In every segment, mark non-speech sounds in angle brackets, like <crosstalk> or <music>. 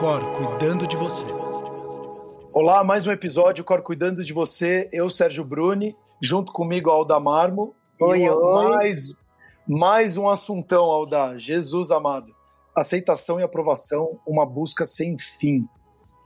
Cor cuidando de você. Olá, mais um episódio Cor cuidando de você. Eu, Sérgio Bruni, junto comigo Alda Marmo. Oi, e oi. Mais, mais um assuntão, Alda. Jesus amado. Aceitação e aprovação, uma busca sem fim.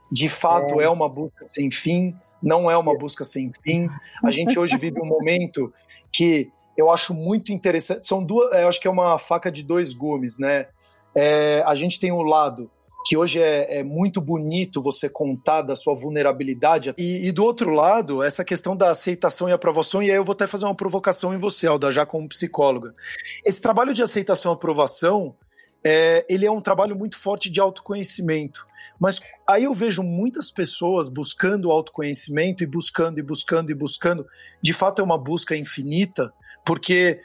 De fato, é, é uma busca sem fim, não é uma busca sem fim. A gente hoje vive um momento que eu acho muito interessante. São duas, eu acho que é uma faca de dois gumes, né? É, a gente tem um lado que hoje é, é, muito bonito você contar da sua vulnerabilidade. E, e, do outro lado, essa questão da aceitação e aprovação, e aí eu vou até fazer uma provocação em você, Alda, já como psicóloga. Esse trabalho de aceitação e aprovação, é, ele é um trabalho muito forte de autoconhecimento. Mas aí eu vejo muitas pessoas buscando autoconhecimento e buscando e buscando e buscando. De fato, é uma busca infinita, porque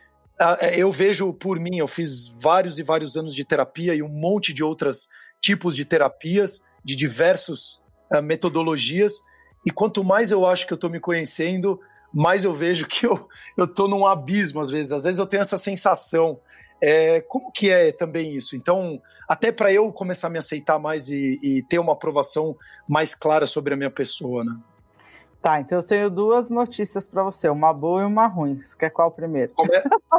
eu vejo por mim, eu fiz vários e vários anos de terapia e um monte de outras tipos de terapias, de diversas uh, metodologias, e quanto mais eu acho que eu estou me conhecendo, mais eu vejo que eu estou num abismo às vezes. Às vezes eu tenho essa sensação. É, como que é também isso? Então, até para eu começar a me aceitar mais e, e, ter uma aprovação mais clara sobre a minha pessoa, né? Tá, então eu tenho duas notícias para você, uma boa e uma ruim. Você quer qual primeiro? Come...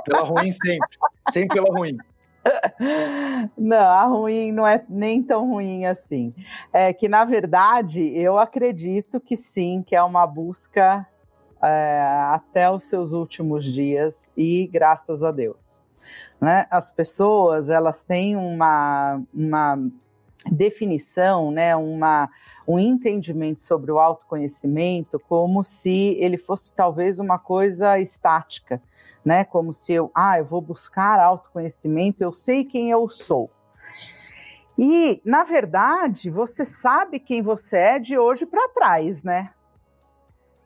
Pela ruim sempre, <laughs> sempre pela ruim. <laughs> Não, a ruim não é nem tão ruim assim. É que, na verdade, eu acredito que sim, que é uma busca é, até os seus últimos dias e graças a Deus. Né? As pessoas, elas têm uma, uma definição, né, uma, um entendimento sobre o autoconhecimento como se ele fosse talvez uma coisa estática, né, como se eu, ah, eu vou buscar autoconhecimento, eu sei quem eu sou. E, na verdade, você sabe quem você é de hoje para trás, né?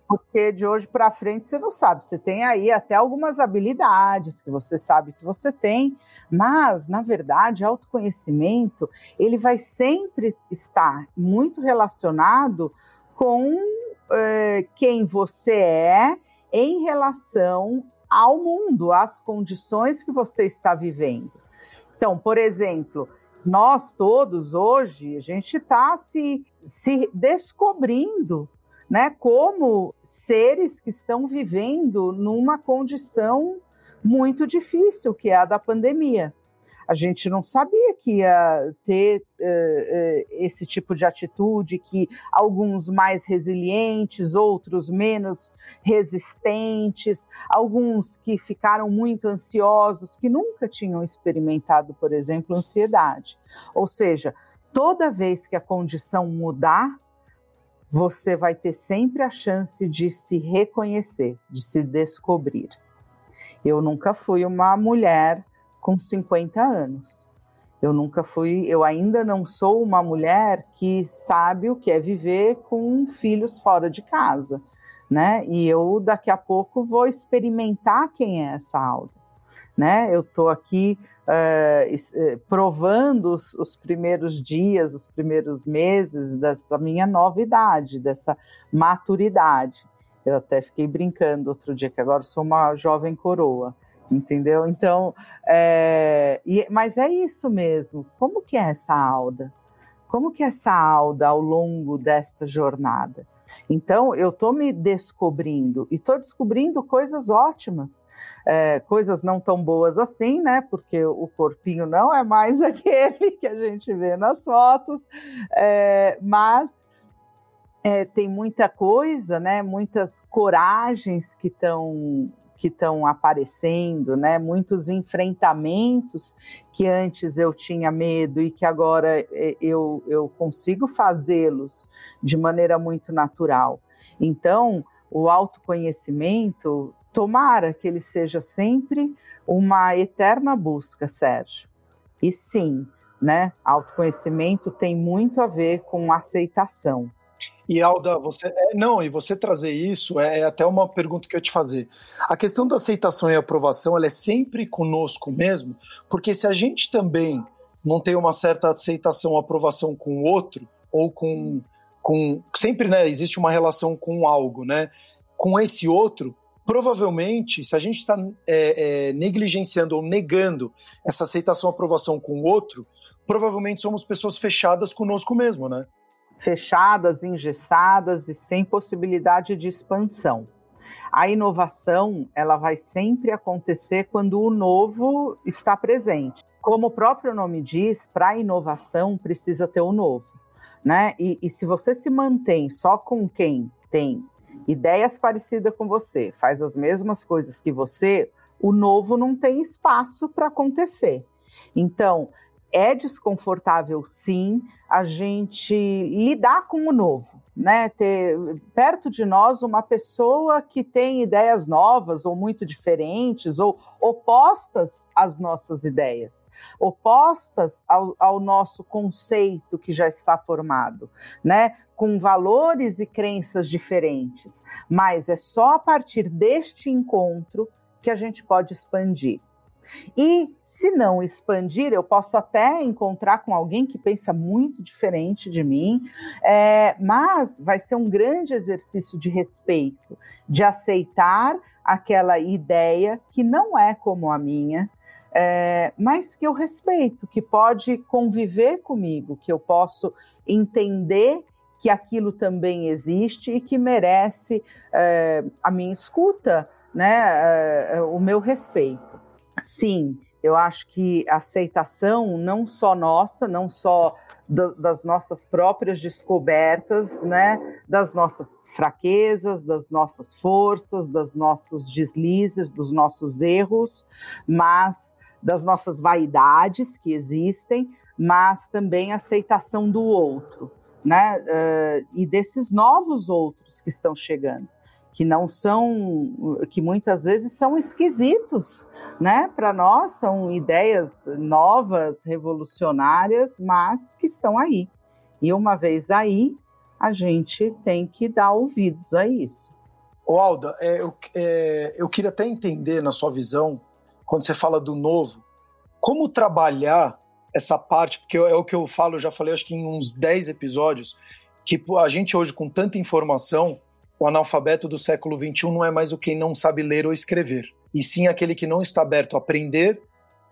Porque de hoje para frente você não sabe. Você tem aí até algumas habilidades que você sabe que você tem, mas na verdade, autoconhecimento ele vai sempre estar muito relacionado com é, quem você é em relação ao mundo, às condições que você está vivendo. Então, por exemplo, nós todos hoje a gente está se, se descobrindo né, como seres que estão vivendo numa condição muito difícil, que é a da pandemia. A gente não sabia que ia ter uh, esse tipo de atitude, que alguns mais resilientes, outros menos resistentes, alguns que ficaram muito ansiosos, que nunca tinham experimentado, por exemplo, ansiedade. Ou seja, toda vez que a condição mudar, você vai ter sempre a chance de se reconhecer, de se descobrir. Eu nunca fui uma mulher com 50 anos. Eu nunca fui, eu ainda não sou uma mulher que sabe o que é viver com filhos fora de casa, né? E eu daqui a pouco vou experimentar quem é essa Alda, né? Eu tô aqui uh, provando os, os, primeiros dias, os primeiros meses dessa minha novidade, dessa maturidade. Eu até fiquei brincando outro dia que agora sou uma jovem coroa, entendeu? Então, é, e, mas é isso mesmo. Como que é essa Alda? Como que é essa Alda ao longo desta jornada? Então, eu estou me descobrindo e estou descobrindo coisas ótimas, é, coisas não tão boas assim, né? Porque o corpinho não é mais <laughs> aquele que a gente vê nas fotos, é, mas é, tem muita coisa, né? Muitas coragens que estão que estão aparecendo, né? Muitos enfrentamentos que antes eu tinha medo e que agora é, eu, eu consigo fazê-los de maneira muito natural. Então, o autoconhecimento, tomara que ele seja sempre uma eterna busca, Sérgio. E sim, né? Autoconhecimento tem muito a ver com aceitação. E Alda, você é, não, e você trazer isso é, é, até uma pergunta que eu te fazer. A questão da aceitação e aprovação, ela é sempre conosco mesmo, porque se a gente também não tem uma certa aceitação ou aprovação com o outro ou com com sempre, né, existe uma relação com algo, né? Com esse outro, provavelmente, se a gente está é, é, negligenciando ou negando essa aceitação, aprovação com o outro, provavelmente somos pessoas fechadas conosco mesmo, né? Fechadas, engessadas e sem possibilidade de expansão. A inovação, ela vai sempre acontecer quando o novo está presente. Como o próprio nome diz, para inovação precisa ter o novo, né? E, e se você se mantém só com quem tem ideias parecidas com você, faz as mesmas coisas que você, o novo não tem espaço para acontecer. Então, é desconfortável, sim, a gente lidar com o novo, né? Ter perto de nós uma pessoa que tem ideias novas ou muito diferentes ou opostas às nossas ideias, opostas ao, ao nosso conceito que já está formado, né? Com valores e crenças diferentes. Mas é só a partir deste encontro que a gente pode expandir. E se não expandir, eu posso até encontrar com alguém que pensa muito diferente de mim, é, mas vai ser um grande exercício de respeito, de aceitar aquela ideia que não é como a minha, é, mas que eu respeito, que pode conviver comigo, que eu posso entender que aquilo também existe e que merece é, a minha escuta, né, é, o meu respeito. Sim, eu acho que a aceitação, não só nossa, não só do, das nossas próprias descobertas, né, das nossas fraquezas, das nossas forças, dos nossos deslizes, dos nossos erros, mas das nossas vaidades que existem, mas também a aceitação do outro, né, uh, e desses novos outros que estão chegando que não são, que muitas vezes são esquisitos, né? Para nós são ideias novas, revolucionárias, mas que estão aí. E uma vez aí, a gente tem que dar ouvidos a isso. O Alda, é, eu, é, eu queria até entender na sua visão, quando você fala do novo, como trabalhar essa parte, porque é o que eu falo, eu já falei acho que em uns 10 episódios, que a gente hoje com tanta informação, o analfabeto do século XXI não é mais o quem não sabe ler ou escrever, e sim aquele que não está aberto a aprender,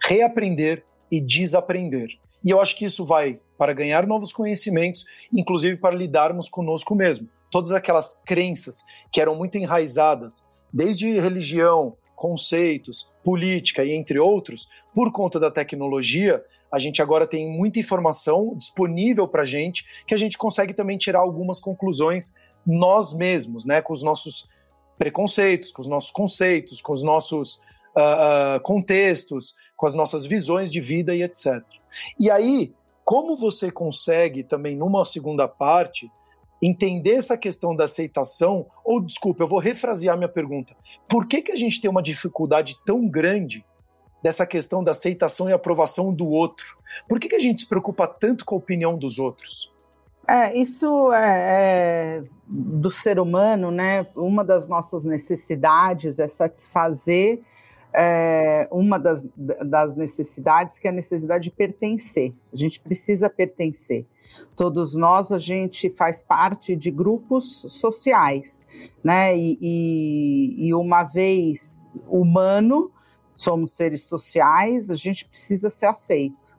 reaprender e desaprender. E eu acho que isso vai para ganhar novos conhecimentos, inclusive para lidarmos conosco mesmo. Todas aquelas crenças que eram muito enraizadas, desde religião, conceitos, política e entre outros, por conta da tecnologia, a gente agora tem muita informação disponível para a gente que a gente consegue também tirar algumas conclusões nós mesmos, né, com os nossos preconceitos, com os nossos conceitos, com os nossos uh, uh, contextos, com as nossas visões de vida e etc. E aí, como você consegue também numa segunda parte entender essa questão da aceitação? Ou desculpa, eu vou refrasear minha pergunta. Por que que a gente tem uma dificuldade tão grande dessa questão da aceitação e aprovação do outro? Por que que a gente se preocupa tanto com a opinião dos outros? É, isso é, é, do ser humano, né? Uma das nossas necessidades é satisfazer é, uma das, das necessidades que é a necessidade de pertencer. A gente precisa pertencer. Todos nós, a gente faz parte de grupos sociais, né? E, e, e uma vez humano, somos seres sociais, a gente precisa ser aceito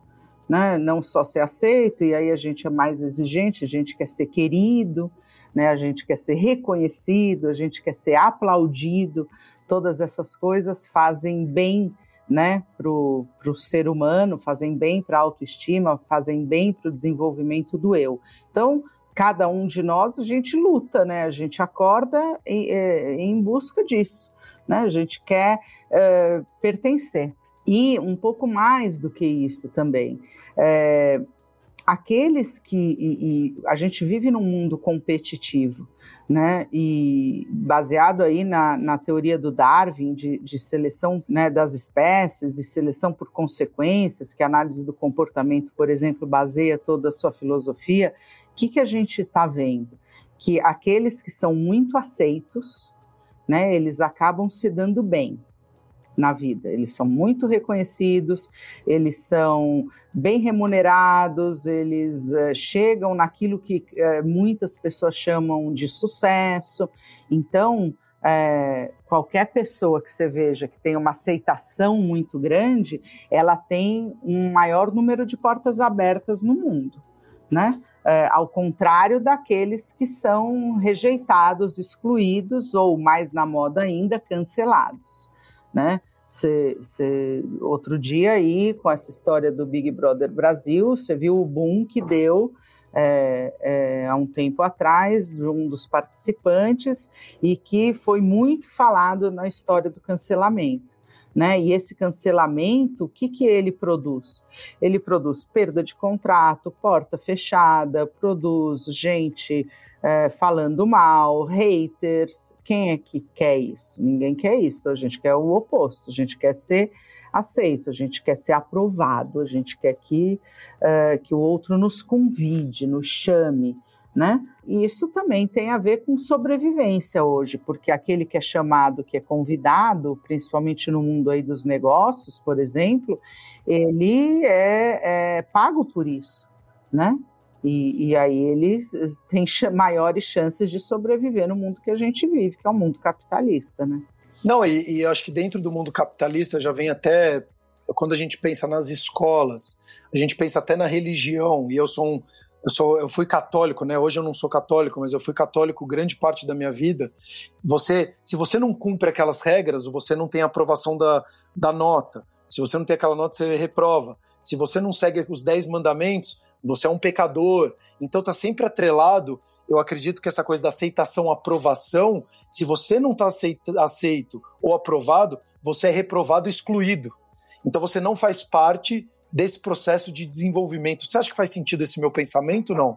né? não só ser aceito, e aí a gente é mais exigente, a gente quer ser querido, né? a gente quer ser reconhecido, a gente quer ser aplaudido, todas essas coisas fazem bem né, para o ser humano, fazem bem para a autoestima, fazem bem para o desenvolvimento do eu. Então, cada um de nós, a gente luta, né? A gente acorda em, é, em busca disso, né? A gente quer é, pertencer. E um pouco mais do que isso também. É, aqueles que. E, e a gente vive num mundo competitivo, né? E baseado aí na, na teoria do Darwin de, de seleção né, das espécies e seleção por consequências, que a análise do comportamento, por exemplo, baseia toda a sua filosofia, o que, que a gente está vendo? Que aqueles que são muito aceitos, né, eles acabam se dando bem na vida. Eles são muito reconhecidos, eles são bem remunerados, eles uh, chegam naquilo que uh, muitas pessoas chamam de sucesso. Então, é, qualquer pessoa que você veja que tem uma aceitação muito grande, ela tem um maior número de portas abertas no mundo, né? É, ao contrário daqueles que são rejeitados, excluídos ou, mais na moda ainda, cancelados, né? Cê, cê, outro dia aí, com essa história do Big Brother Brasil, você viu o boom que deu é, é, há um tempo atrás, de um dos participantes, e que foi muito falado na história do cancelamento. Né? E esse cancelamento, o que, que ele produz? Ele produz perda de contrato, porta fechada, produz gente é, falando mal, haters. Quem é que quer isso? Ninguém quer isso. A gente quer o oposto. A gente quer ser aceito, a gente quer ser aprovado, a gente quer que, uh, que o outro nos convide, nos chame, né? E isso também tem a ver com sobrevivência hoje, porque aquele que é chamado, que é convidado, principalmente no mundo aí dos negócios, por exemplo, ele é, é pago por isso, né? E, e, aí ele tem maiores chances de sobreviver no mundo que a gente vive, que é o mundo capitalista, né? Não, e, e acho que dentro do mundo capitalista já vem até quando a gente pensa nas escolas, a gente pensa até na religião, e eu sou um, eu, sou, eu fui católico, né? Hoje eu não sou católico, mas eu fui católico grande parte da minha vida. Você, se você não cumpre aquelas regras, você não tem aprovação da, da nota. Se você não tem aquela nota, você reprova. Se você não segue os dez mandamentos, você é um pecador. Então tá sempre atrelado eu acredito que essa coisa da aceitação, aprovação, se você não está aceito ou aprovado, você é reprovado, excluído. Então você não faz parte desse processo de desenvolvimento. Você acha que faz sentido esse meu pensamento, não?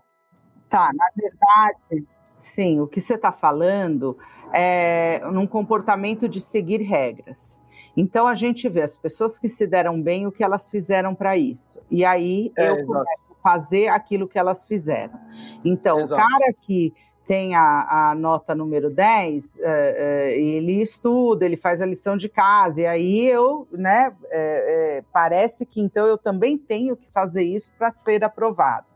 Tá, na verdade, sim. O que você está falando é num comportamento de seguir regras. Então a gente vê as pessoas que se deram bem, o que elas fizeram para isso. E aí é, eu exato. começo a fazer aquilo que elas fizeram. Então, exato. o cara que tem a, a, nota número 10, é, é, ele estuda, ele faz a lição de casa, e aí eu, né, é, é parece que então eu também tenho que fazer isso para ser aprovado.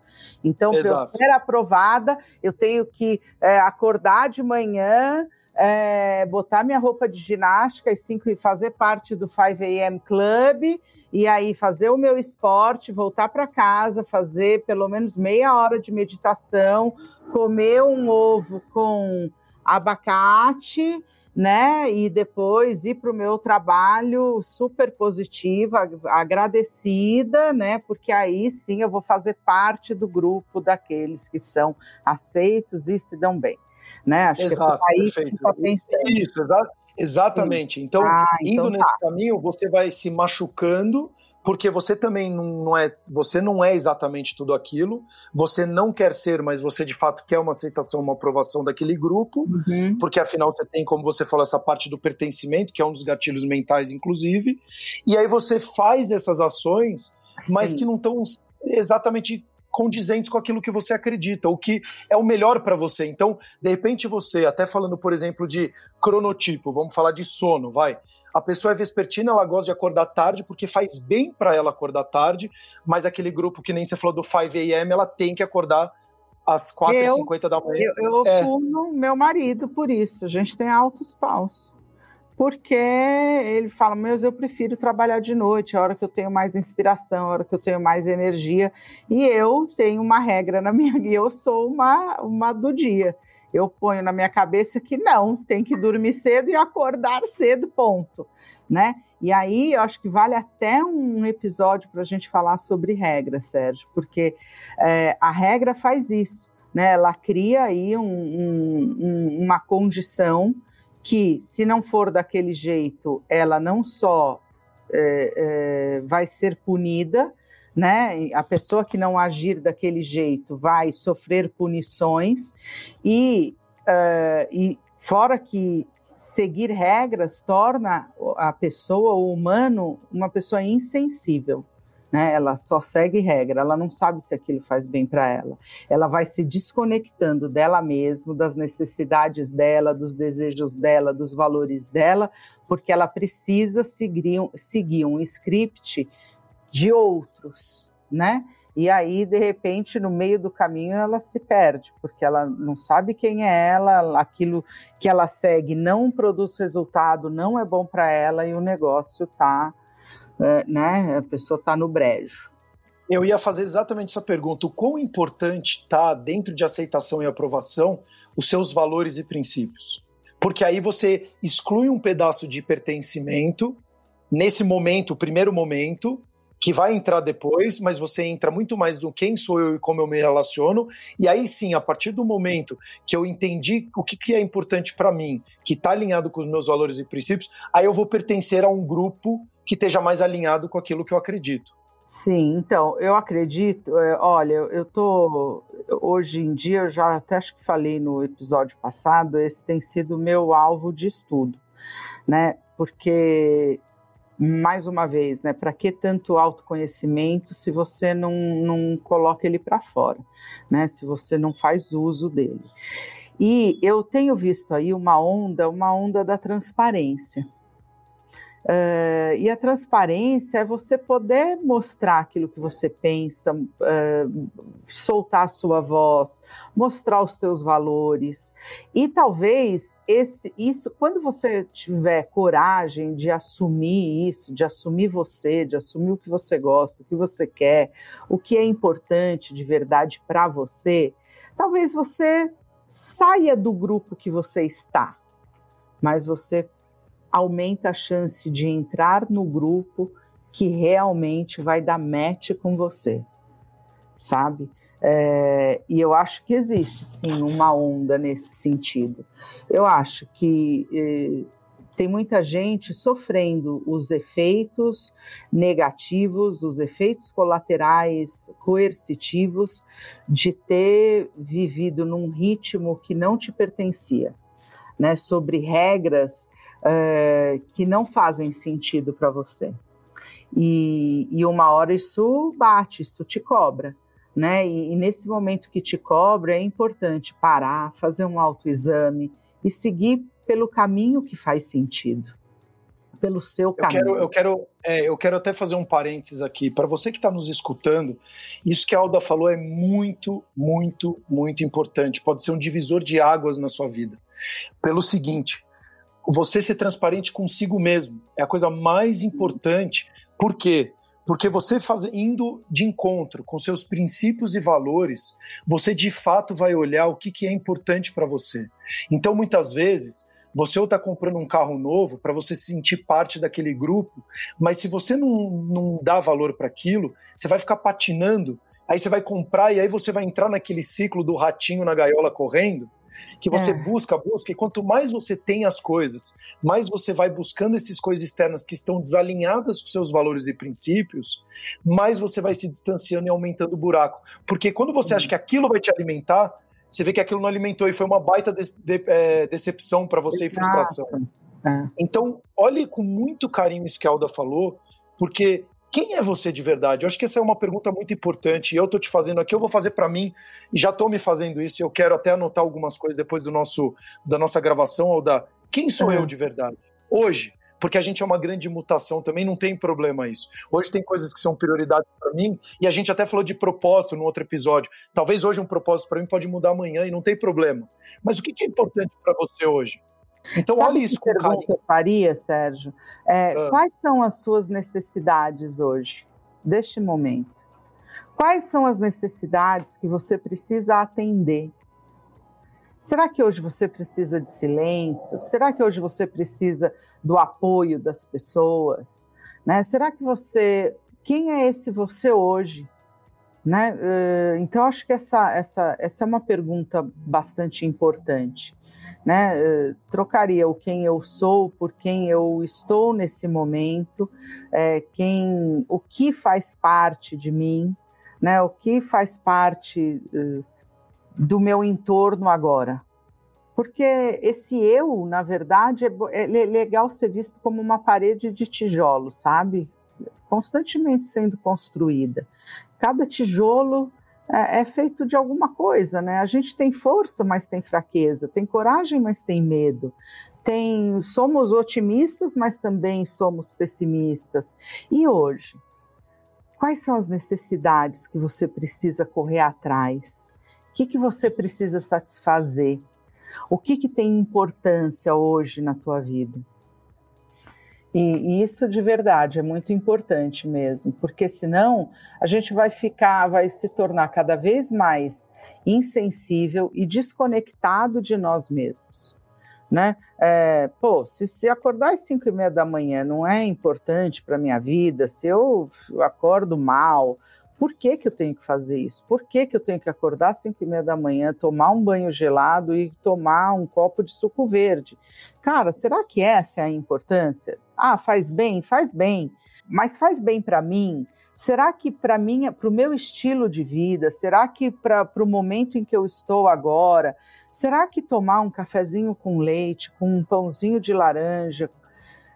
Então, para eu ser aprovada, eu tenho que é, acordar de manhã, é, botar minha roupa de ginástica e cinco, fazer parte do 5 AM Club e aí fazer o meu esporte, voltar para casa, fazer pelo menos meia hora de meditação, comer um ovo com abacate, né? E depois ir para o meu trabalho super positiva, agradecida, né? Porque aí sim eu vou fazer parte do grupo daqueles que são aceitos e se dão bem né? Acho Exato, que é aí perfeito. que pensando. Isso, exa exatamente. Sim. Então, ah, então indo tá. nesse caminho, você vai se machucando, porque você também não é, você não é exatamente tudo aquilo, você não quer ser, mas você de fato quer uma aceitação, uma aprovação daquele grupo, uhum. porque afinal você tem, como você falou, essa parte do pertencimento, que é um dos gatilhos mentais, inclusive, e aí você faz essas ações, Sim. mas que não estão exatamente condizentes com aquilo que você acredita, o que é o melhor para você. Então, de repente você, até falando, por exemplo, de cronotipo, vamos falar de sono, vai. A pessoa é vespertina, ela gosta de acordar tarde porque faz bem para ela acordar tarde, mas aquele grupo que nem você falou do 5 a.m., ela tem que acordar às 4h50 da manhã. Eu, eu é. meu marido por isso, a gente tem altos paus porque ele fala, mas eu prefiro trabalhar de noite, a hora que eu tenho mais inspiração, a hora que eu tenho mais energia, e eu tenho uma regra na minha vida, <laughs> eu sou uma, uma do dia. Eu ponho na minha cabeça que não, tem que dormir cedo e acordar cedo, ponto, né? E aí eu acho que vale até um episódio para a gente falar sobre regra, Sérgio, porque é, a regra faz isso, né? Ela cria aí um, um, uma condição que, se não for daquele jeito, ela não só é, é, vai ser punida, né? A pessoa que não agir daquele jeito vai sofrer punições e, uh, e fora que seguir regras torna a pessoa, o humano, uma pessoa insensível né? Ela só segue regra, ela não sabe se aquilo faz bem para ela. Ela vai se desconectando dela mesma, das necessidades dela, dos desejos dela, dos valores dela, porque ela precisa seguir, seguir um script de outros, né? E aí, de repente, no meio do caminho, ela se perde, porque ela não sabe quem é ela, aquilo que ela segue não produz resultado, não é bom para ela e o negócio tá, é, né? A pessoa está no brejo. Eu ia fazer exatamente essa pergunta: o quão importante está dentro de aceitação e aprovação os seus valores e princípios? Porque aí você exclui um pedaço de pertencimento nesse momento, o primeiro momento, que vai entrar depois, mas você entra muito mais no quem sou eu e como eu me relaciono. E aí sim, a partir do momento que eu entendi o que, que é importante para mim, que está alinhado com os meus valores e princípios, aí eu vou pertencer a um grupo que esteja mais alinhado com aquilo que eu acredito. Sim, então, eu acredito, é, olha, eu tô, hoje em dia, eu já até acho que falei no episódio passado, esse tem sido meu alvo de estudo, né, porque mais uma vez, né? Para que tanto autoconhecimento se você não, não coloca ele para fora, né? Se você não faz uso dele. E eu tenho visto aí uma onda, uma onda da transparência. Uh, e a transparência é você poder mostrar aquilo que você pensa, uh, soltar a sua voz, mostrar os teus valores. E talvez esse, isso, quando você tiver coragem de assumir isso, de assumir você, de assumir o que você gosta, o que você quer, o que é importante de verdade para você, talvez você saia do grupo que você está, mas você aumenta a chance de entrar no grupo que realmente vai dar match com você, sabe? É, e eu acho que existe sim uma onda nesse sentido. Eu acho que é, tem muita gente sofrendo os efeitos negativos, os efeitos colaterais coercitivos de ter vivido num ritmo que não te pertencia, né? Sobre regras é, que não fazem sentido para você. E, e, uma hora isso bate, isso te cobra. Né? E, e, nesse momento que te cobra, é importante parar, fazer um autoexame e seguir pelo caminho que faz sentido. Pelo seu caminho. Eu quero, eu quero, é, eu quero até fazer um parênteses aqui. Para você que está nos escutando, isso que a Alda falou é muito, muito, muito importante. Pode ser um divisor de águas na sua vida. Pelo seguinte, você ser transparente consigo mesmo é a coisa mais importante. Por quê? Porque você faz, indo de encontro com seus princípios e valores, você de fato vai olhar o que, que é importante para você. Então, muitas vezes, você ou está comprando um carro novo para você se sentir parte daquele grupo, mas se você não, não dá valor para aquilo, você vai ficar patinando, aí você vai comprar e aí você vai entrar naquele ciclo do ratinho na gaiola correndo, que você é. busca, busca, e quanto mais você tem as coisas, mais você vai buscando essas coisas externas que estão desalinhadas com seus valores e princípios, mais você vai se distanciando e aumentando o buraco. Porque quando você Sim. acha que aquilo vai te alimentar, você vê que aquilo não alimentou e foi uma baita de, de, é, decepção para você Exato. e frustração. É. Então, olhe com muito carinho isso que a Alda falou, porque quem é você de verdade? Eu acho que essa é uma pergunta muito importante e eu estou te fazendo aqui, eu vou fazer para mim e já estou me fazendo isso. E eu quero até anotar algumas coisas depois do nosso da nossa gravação ou da quem sou uhum. eu de verdade hoje, porque a gente é uma grande mutação também, não tem problema isso. Hoje tem coisas que são prioridades para mim e a gente até falou de propósito no outro episódio. Talvez hoje um propósito para mim pode mudar amanhã e não tem problema. Mas o que é importante para você hoje? Então, Sabe olha isso que com pergunta carinho. eu faria, Sérgio? É, ah. Quais são as suas necessidades hoje, deste momento? Quais são as necessidades que você precisa atender? Será que hoje você precisa de silêncio? Será que hoje você precisa do apoio das pessoas? Né? Será que você. Quem é esse você hoje? Né? Então, acho que essa, essa, essa é uma pergunta bastante importante né? Eh, trocaria o quem eu sou por quem eu estou nesse momento, é, quem, o que faz parte de mim, né? O que faz parte uh, do meu entorno agora. Porque esse eu, na verdade, é, é legal ser visto como uma parede de tijolo, sabe? Constantemente sendo construída. Cada tijolo é, é, feito de alguma coisa, né? A gente tem força, mas tem fraqueza, tem coragem, mas tem medo. Tem, somos otimistas, mas também somos pessimistas. E hoje? Quais são as necessidades que você precisa correr atrás? O que, que você precisa satisfazer? O que, que tem importância hoje na tua vida? E, isso de verdade é muito importante mesmo, porque senão a gente vai ficar, vai se tornar cada vez mais insensível e desconectado de nós mesmos. Né? É, pô, se, se acordar às 5 e meia da manhã não é importante para minha vida, se eu acordo mal, por que, que eu tenho que fazer isso? Por que, que eu tenho que acordar às 5 e meia da manhã, tomar um banho gelado e tomar um copo de suco verde? Cara, será que essa é a importância? Ah, faz bem? Faz bem. Mas faz bem para mim? Será que para mim, para o meu estilo de vida, será que para o momento em que eu estou agora, será que tomar um cafezinho com leite, com um pãozinho de laranja,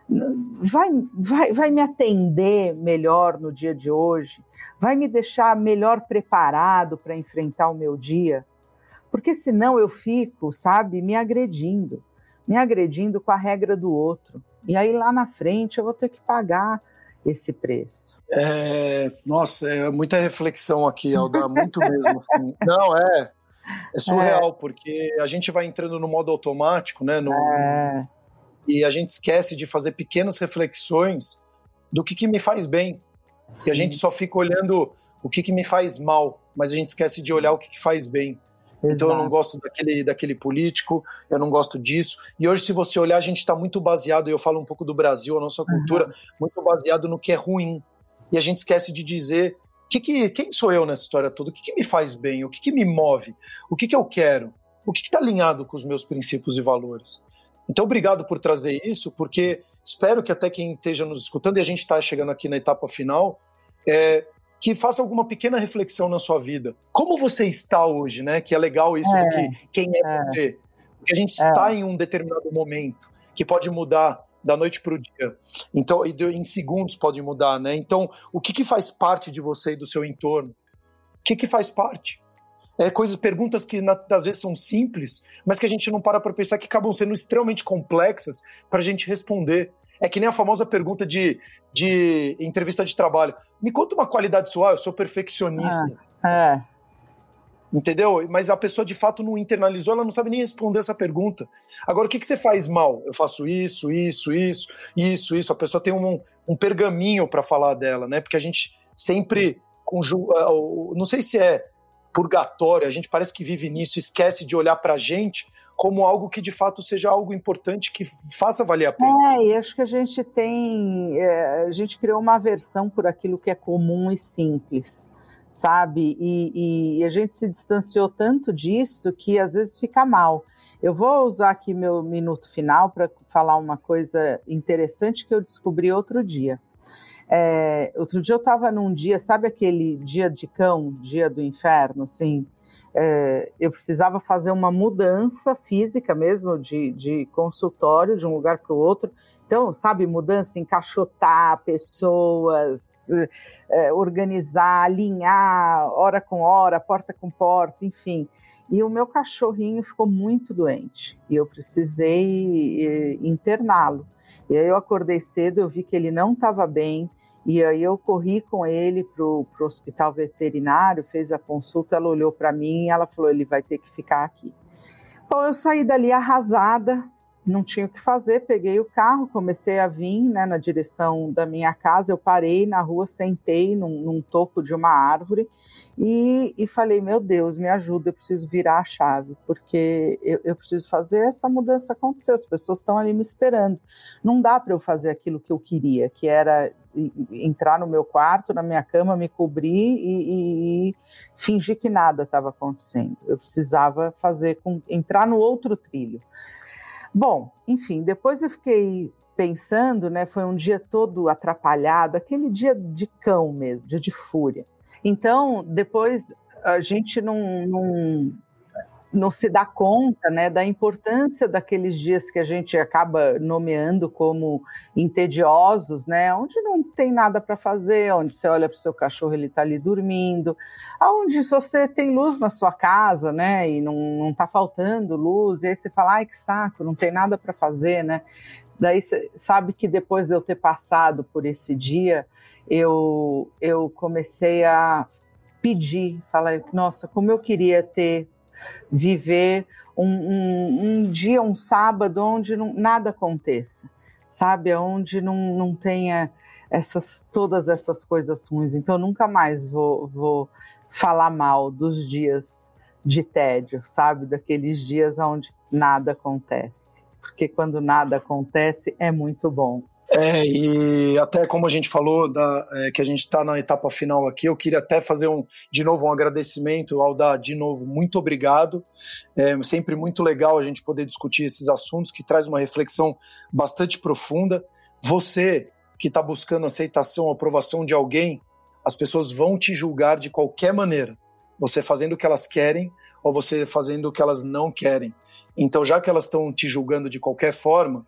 vai, vai, vai me atender melhor no dia de hoje? Vai me deixar melhor preparado para enfrentar o meu dia? Porque senão eu fico, sabe, me agredindo, me agredindo com a regra do outro. E aí lá na frente eu vou ter que pagar esse preço. É, nossa, é muita reflexão aqui, Alda, muito mesmo. Assim. <laughs> Não, é, é surreal, é. porque a gente vai entrando no modo automático, né? No, é e a gente esquece de fazer pequenas reflexões do que, que me faz bem. Sim. E a gente só fica olhando o que, que me faz mal, mas a gente esquece de olhar o que, que faz bem. Exato. Então eu não gosto daquele, daquele político, eu não gosto disso. E hoje, se você olhar, a gente está muito baseado, e eu falo um pouco do Brasil, a nossa cultura, uhum. muito baseado no que é ruim. E a gente esquece de dizer que que, quem sou eu nessa história toda, o que, que me faz bem, o que, que me move, o que, que eu quero, o que está alinhado com os meus princípios e valores. Então, obrigado por trazer isso, porque espero que até quem esteja nos escutando, e a gente está chegando aqui na etapa final, é, que faça alguma pequena reflexão na sua vida. Como você está hoje, né? Que é legal isso é, do que quem é, é. você. Porque a gente é. está em um determinado momento que pode mudar da noite para o dia. Então, em segundos pode mudar, né? Então, o que, que faz parte de você e do seu entorno? O que, que faz parte? É, coisas, perguntas que na, às vezes são simples, mas que a gente não para para pensar que acabam sendo extremamente complexas para a gente responder. É que nem a famosa pergunta de, de entrevista de trabalho. Me conta uma qualidade sua, eu sou perfeccionista. Ah, é. Entendeu? Mas a pessoa de fato não internalizou, ela não sabe nem responder essa pergunta. Agora, o que, que você faz mal? Eu faço isso, isso, isso, isso, isso. A pessoa tem um, um pergaminho para falar dela, né? Porque a gente sempre conjuga. Não sei se é purgatório, a gente parece que vive nisso, esquece de olhar para a gente como algo que de fato seja algo importante que faça valer a pena. É, e acho que a gente tem, é, a gente criou uma aversão por aquilo que é comum e simples, sabe? E, e, a gente se distanciou tanto disso que às vezes fica mal. Eu vou usar aqui meu minuto final para falar uma coisa interessante que eu descobri outro dia. É, outro dia eu estava num dia, sabe aquele dia de cão, dia do inferno, assim? É, eu precisava fazer uma mudança física mesmo, de, de consultório, de um lugar para o outro. Então, sabe, mudança, encaixotar pessoas, é, organizar, alinhar, hora com hora, porta com porta, enfim. E o meu cachorrinho ficou muito doente e eu precisei é, interná-lo. E aí eu acordei cedo, eu vi que ele não estava bem, e aí eu corri com ele para o hospital veterinário, fez a consulta, ela olhou para mim e ela falou, ele vai ter que ficar aqui. Bom, eu saí dali arrasada, não tinha o que fazer, peguei o carro, comecei a vir né, na direção da minha casa, eu parei na rua, sentei num, num topo de uma árvore e, e, falei, meu Deus, me ajuda, eu preciso virar a chave, porque eu, eu preciso fazer essa mudança acontecer, as pessoas estão ali me esperando. Não dá para eu fazer aquilo que eu queria, que era entrar no meu quarto, na minha cama, me cobrir e, e, e fingir que nada estava acontecendo. Eu precisava fazer com, entrar no outro trilho. Bom, enfim, depois eu fiquei pensando, né? Foi um dia todo atrapalhado, aquele dia de cão mesmo, dia de fúria. Então, depois a gente não, não não se dá conta né, da importância daqueles dias que a gente acaba nomeando como entediosos, né, onde não tem nada para fazer, onde você olha para o seu cachorro ele está ali dormindo, aonde você tem luz na sua casa, né, e não está faltando luz, e aí você fala, ai que saco, não tem nada para fazer, né. Daí sabe que depois de eu ter passado por esse dia, eu, eu comecei a pedir, falar, nossa, como eu queria ter, viver um, um, um dia, um sábado, onde não, nada aconteça, sabe? Onde não, não tenha essas todas essas coisas ruins. Então, nunca mais vou, vou falar mal dos dias de tédio, sabe? Daqueles dias onde nada acontece. Porque quando nada acontece é muito bom. É, e até como a gente falou, da, é, que a gente está na etapa final aqui, eu queria até fazer um, de novo um agradecimento ao da de novo, muito obrigado. É sempre muito legal a gente poder discutir esses assuntos, que traz uma reflexão bastante profunda. Você que está buscando aceitação, aprovação de alguém, as pessoas vão te julgar de qualquer maneira. Você fazendo o que elas querem ou você fazendo o que elas não querem. Então, já que elas estão te julgando de qualquer forma,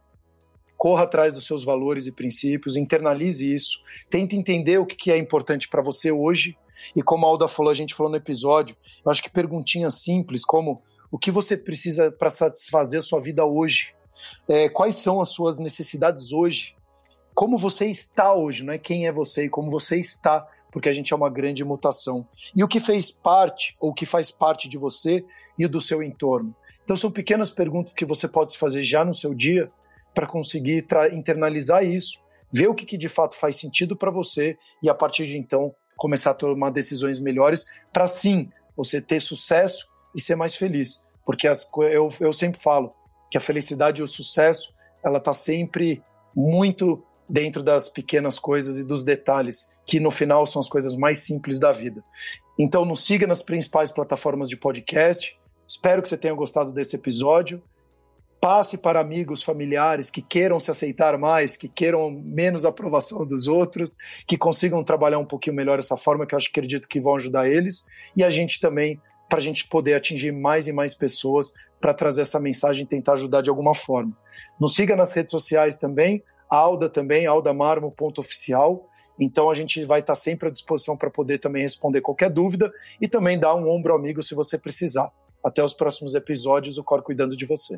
corra atrás dos seus valores e princípios, internalize isso, tente entender o que é importante para você hoje. E como a Alda falou, a gente falou no episódio, eu acho que perguntinhas simples como o que você precisa para satisfazer a sua vida hoje? É, quais são as suas necessidades hoje? Como você está hoje, não é quem é você e como você está, porque a gente é uma grande mutação. E o que fez parte, ou o que faz parte de você e do seu entorno. Então são pequenas perguntas que você pode se fazer já no seu dia para conseguir internalizar isso, ver o que, que de fato faz sentido para você e a partir de então começar a tomar decisões melhores para sim você ter sucesso e ser mais feliz. Porque as, eu, eu sempre falo que a felicidade e o sucesso ela está sempre muito dentro das pequenas coisas e dos detalhes, que no final são as coisas mais simples da vida. Então, nos siga nas principais plataformas de podcast. Espero que você tenha gostado desse episódio passe para amigos, familiares que queiram se aceitar mais, que queiram menos aprovação dos outros, que consigam trabalhar um pouquinho melhor essa forma, que eu acho que acredito que vão ajudar eles, e a gente também, para a gente poder atingir mais e mais pessoas, para trazer essa mensagem e tentar ajudar de alguma forma. Nos siga nas redes sociais também, Alda também, aldamarmo.oficial. Então a gente vai estar sempre à disposição para poder também responder qualquer dúvida e também dar um ombro amigo se você precisar. Até os próximos episódios, o Cor cuidando de você.